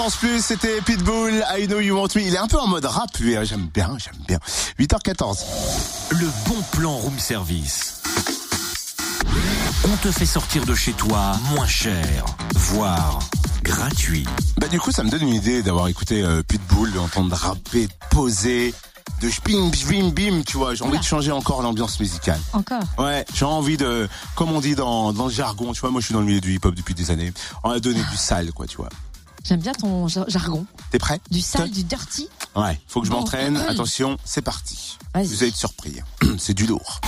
Fréquence Plus, c'était Pitbull, I Know You Want Me. Il est un peu en mode rap, lui. hein. J'aime bien, j'aime bien. 8h14. Le bon plan room service. On te fait sortir de chez toi moins cher, voire gratuit. Bah du coup, ça me donne une idée d'avoir écouté euh, Pitbull, d'entendre rapper, de poser, de bim bim bim, tu vois. J'ai envie de changer encore l'ambiance musicale. Encore. Ouais, j'ai envie de, comme on dit dans, dans le jargon, tu vois, moi je suis dans le milieu du hip-hop depuis des années. On a donné du sale, quoi, tu vois. J'aime bien ton jar- jargon. T'es prêt? Du sale, du dirty. Ouais, faut que je Bon. m'entraîne. Attention, c'est parti. Vas-y. Vous allez être surpris. C'est du lourd.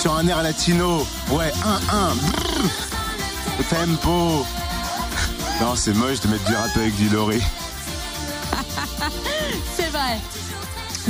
Sur un air latino. Ouais, 1-1. Brrr. Le tempo. Non, c'est moche de mettre du rap avec du lorry. C'est vrai.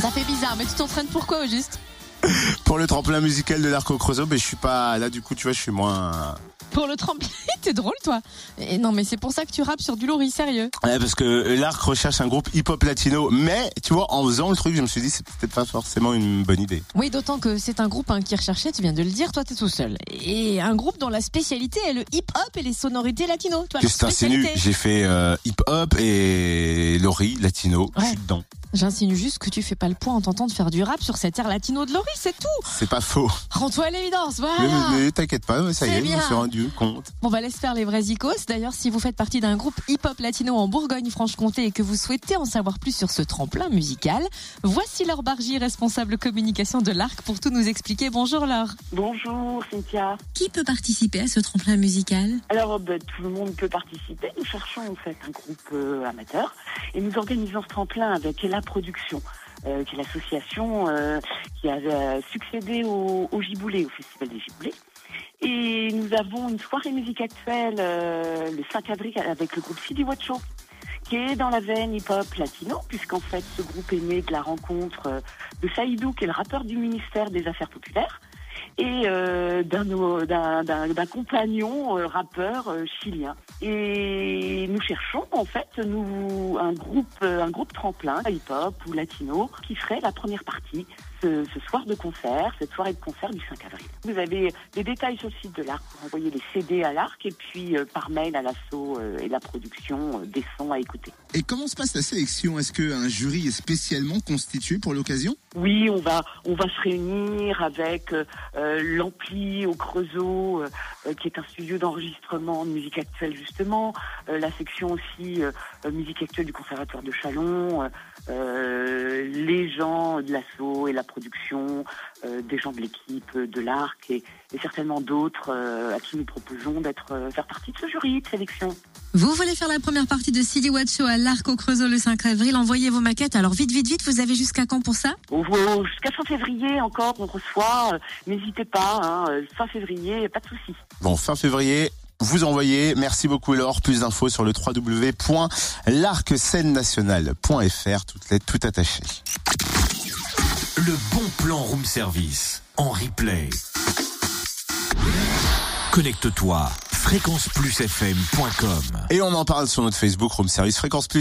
Ça fait bizarre, mais tu t'entraînes pourquoi au juste? Pour le tremplin musical de l'Arco Creusot, mais je suis pas là. Du coup, tu vois, je suis moins. Pour le tremplin, t'es drôle toi. Et non, mais c'est pour ça que tu rappes sur du lourd, sérieux. Ouais, parce que l'Arc recherche un groupe hip-hop latino, mais tu vois, en faisant le truc, je me suis dit, c'est peut-être pas forcément une bonne idée. Oui, d'autant que c'est un groupe hein, qui recherchait, tu viens de le dire, toi t'es tout seul. Et un groupe dont la spécialité est le hip-hop et les sonorités latino. T'insinues spécialité? J'ai fait euh, hip-hop et lorry latino. Je suis dedans. J'insinue juste que tu fais pas le point en tentant de faire du rap sur cet air latino de Laurie, c'est tout. C'est pas faux. Rends-toi à l'évidence, Mais, voilà. mais t'inquiète pas, ça y est, je me bien. suis rendu compte. Bon bah laisse faire les vrais icos. D'ailleurs, si vous faites partie d'un groupe hip-hop latino en Bourgogne-Franche-Comté et que vous souhaitez en savoir plus sur ce tremplin musical, voici Laure Bargy, responsable communication de l'Arc, pour tout nous expliquer. Bonjour Laure. Bonjour Cynthia. Qui peut participer à ce tremplin musical? Alors ben, tout le monde peut participer. Nous cherchons en fait un groupe euh, amateur et nous organisons ce tremplin avec la production. euh, qui est l'association euh, qui a euh, succédé au, au au Festival des Giboulés. Et nous avons une soirée musique actuelle le 5 avril avec le groupe Watch Show, qui est dans la veine hip-hop latino, puisqu'en fait ce groupe est né de la rencontre de Saïdou, qui est le rappeur du ministère des Affaires populaires, et euh, d'un compagnon euh, rappeur euh, chilien. Et nous cherchons en fait nous un groupe euh, un groupe tremplin hip-hop ou latino qui ferait la première partie ce, ce soir de concert, cette soirée de concert du 5 avril. Vous avez des détails sur le site de l'Arc pour envoyer les CD à l'Arc et puis euh, par mail à l'assaut euh, et la production euh, des sons à écouter. Et comment se passe la sélection? Est-ce qu'un jury est spécialement constitué pour l'occasion? Oui, on va on va se réunir avec l'ampli au Creusot, qui est un studio d'enregistrement de musique actuelle justement, la section aussi musique actuelle du Conservatoire de Chalon, les gens de l'assaut et la production, euh, des gens de l'équipe euh, de l'Arc et, et certainement d'autres euh, à qui nous proposons d'être euh, faire partie de ce jury de sélection. Vous voulez faire la première partie de City Watch Show à l'Arc au Creusot le 5 avril Envoyez vos maquettes. Alors vite, vite, vite, vous avez jusqu'à quand pour ça? Au- au- Jusqu'à fin février encore, on reçoit. N'hésitez pas, hein, fin février, pas de souci. Bon, fin février, vous envoyez. Merci beaucoup Laure. Plus d'infos sur le www.l'arcscènenationale.fr, toutes lettres, tout attaché. Le bon plan room service en replay. Connecte-toi fréquenceplusfm.com Et on en parle sur notre Facebook, Room Service Fréquence Plus.